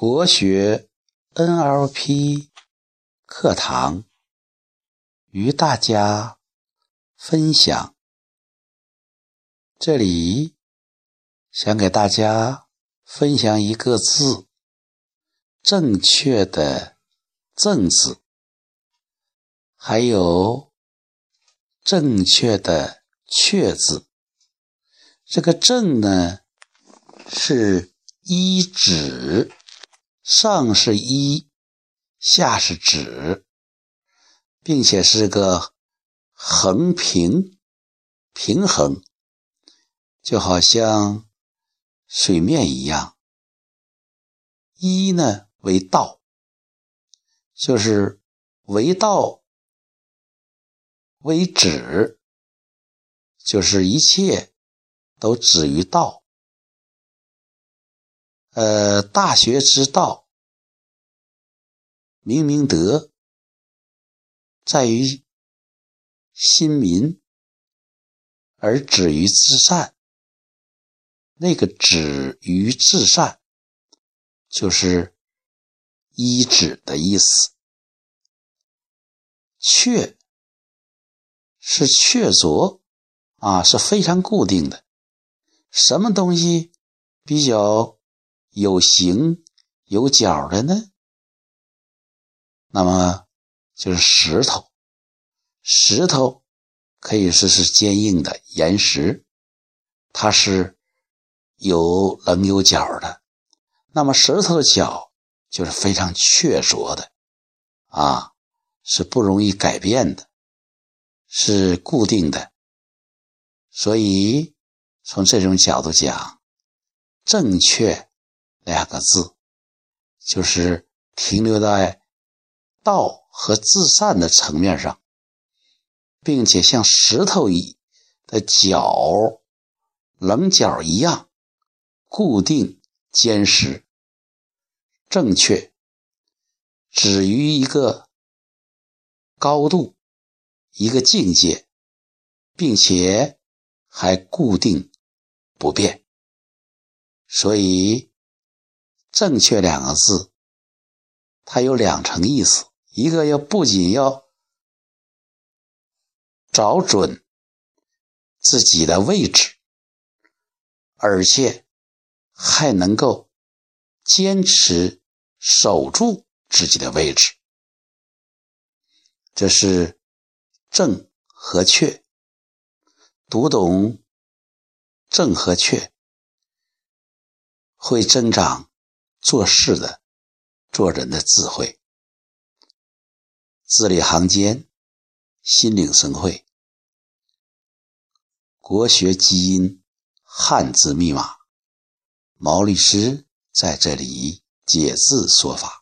国学 NLP 课堂与大家分享，这里想给大家分享一个字，正确的“正”字，还有正确的“确”字。这个“正”呢，是一指。上是一，下是止，并且是个横平平衡，就好像水面一样。一呢为道，就是为道为止，就是一切都止于道。呃，大学之道，明明德，在于亲民，而止于至善。那个止于至善，就是一止的意思。确是确凿啊，是非常固定的。什么东西比较？有形有角的呢，那么就是石头。石头可以说是坚硬的岩石，它是有棱有角的。那么石头的角就是非常确凿的，啊，是不容易改变的，是固定的。所以从这种角度讲，正确。两个字，就是停留在道和至善的层面上，并且像石头一的角、棱角一样固定坚实、正确，止于一个高度、一个境界，并且还固定不变，所以。正确两个字，它有两层意思：一个要不仅要找准自己的位置，而且还能够坚持守住自己的位置。这是正和确，读懂正和确，会增长。做事的、做人的智慧，字里行间，心领神会。国学基因，汉字密码，毛律师在这里解字说法。